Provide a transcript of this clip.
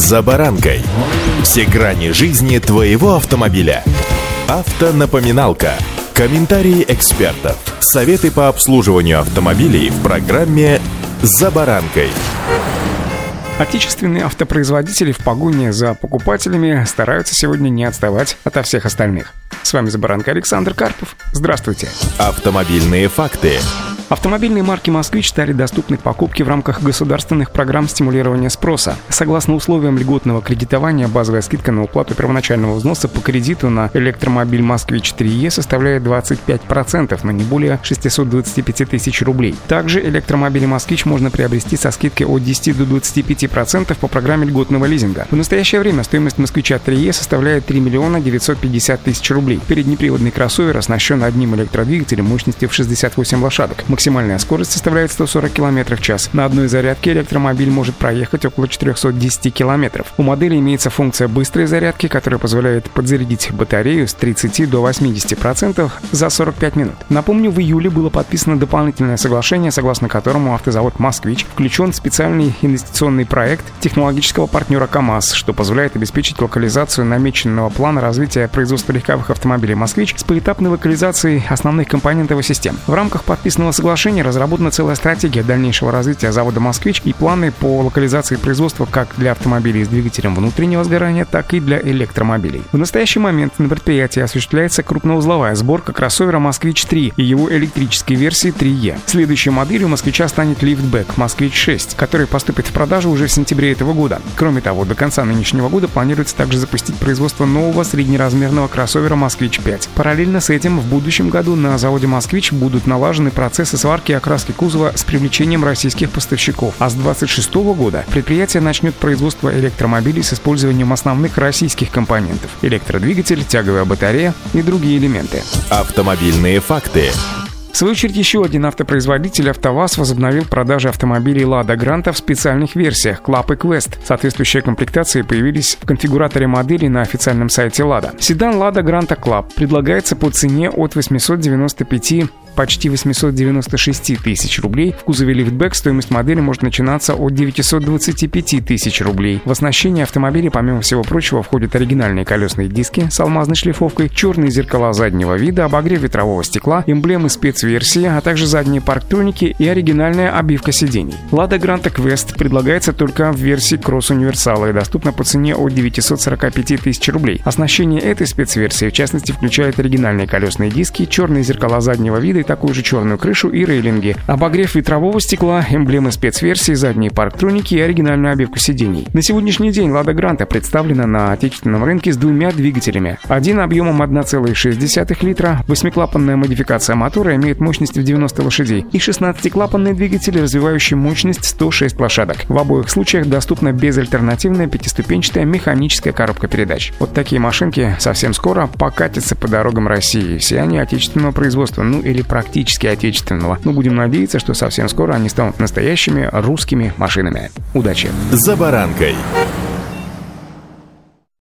«За баранкой». Все грани жизни твоего автомобиля. Автонапоминалка. Комментарии экспертов. Советы по обслуживанию автомобилей в программе «За баранкой». Отечественные автопроизводители в погоне за покупателями стараются сегодня не отставать от всех остальных. С вами «За баранкой» Александр Карпов. Здравствуйте. Автомобильные факты. Автомобильные марки «Москвич» стали доступны к покупке в рамках государственных программ стимулирования спроса. Согласно условиям льготного кредитования, базовая скидка на уплату первоначального взноса по кредиту на электромобиль «Москвич 3Е» составляет 25%, но не более 625 тысяч рублей. Также электромобили «Москвич» можно приобрести со скидкой от 10 до 25% по программе льготного лизинга. В настоящее время стоимость «Москвича 3Е» составляет 3 миллиона 950 тысяч рублей. Переднеприводный кроссовер оснащен одним электродвигателем мощностью в 68 лошадок. Максимальная скорость составляет 140 км в час. На одной зарядке электромобиль может проехать около 410 км. У модели имеется функция быстрой зарядки, которая позволяет подзарядить батарею с 30 до 80% за 45 минут. Напомню, в июле было подписано дополнительное соглашение, согласно которому автозавод «Москвич» включен в специальный инвестиционный проект технологического партнера КАМАЗ, что позволяет обеспечить локализацию намеченного плана развития производства легковых автомобилей «Москвич» с поэтапной локализацией основных компонентов и систем. В рамках подписанного соглашения соглашении разработана целая стратегия дальнейшего развития завода «Москвич» и планы по локализации производства как для автомобилей с двигателем внутреннего сгорания, так и для электромобилей. В настоящий момент на предприятии осуществляется крупноузловая сборка кроссовера «Москвич-3» и его электрической версии 3E. Следующей моделью «Москвича» станет лифтбэк «Москвич-6», который поступит в продажу уже в сентябре этого года. Кроме того, до конца нынешнего года планируется также запустить производство нового среднеразмерного кроссовера «Москвич-5». Параллельно с этим в будущем году на заводе «Москвич» будут налажены процессы сварки и окраски кузова с привлечением российских поставщиков. А с 2026 года предприятие начнет производство электромобилей с использованием основных российских компонентов – электродвигатель, тяговая батарея и другие элементы. Автомобильные факты. В свою очередь, еще один автопроизводитель «АвтоВАЗ» возобновил продажи автомобилей «Лада Гранта» в специальных версиях «Club» и «Quest». Соответствующие комплектации появились в конфигураторе модели на официальном сайте «Лада». Седан «Лада Гранта Club» предлагается по цене от 895 почти 896 тысяч рублей. В кузове лифтбэк стоимость модели может начинаться от 925 тысяч рублей. В оснащение автомобиля, помимо всего прочего, входят оригинальные колесные диски с алмазной шлифовкой, черные зеркала заднего вида, обогрев ветрового стекла, эмблемы спецверсии, а также задние парктроники и оригинальная обивка сидений. Lada Granta Quest предлагается только в версии Cross Универсала и доступна по цене от 945 тысяч рублей. Оснащение этой спецверсии, в частности, включает оригинальные колесные диски, черные зеркала заднего вида и такую же черную крышу и рейлинги, обогрев ветрового стекла, эмблемы спецверсии, задние парктроники и оригинальную обивку сидений. На сегодняшний день Лада Гранта представлена на отечественном рынке с двумя двигателями. Один объемом 1,6 литра, восьмиклапанная модификация мотора имеет мощность в 90 лошадей и 16-клапанный двигатель, развивающий мощность 106 лошадок. В обоих случаях доступна безальтернативная пятиступенчатая механическая коробка передач. Вот такие машинки совсем скоро покатятся по дорогам России. Все они отечественного производства, ну или практически отечественного. Но будем надеяться, что совсем скоро они станут настоящими русскими машинами. Удачи! За баранкой.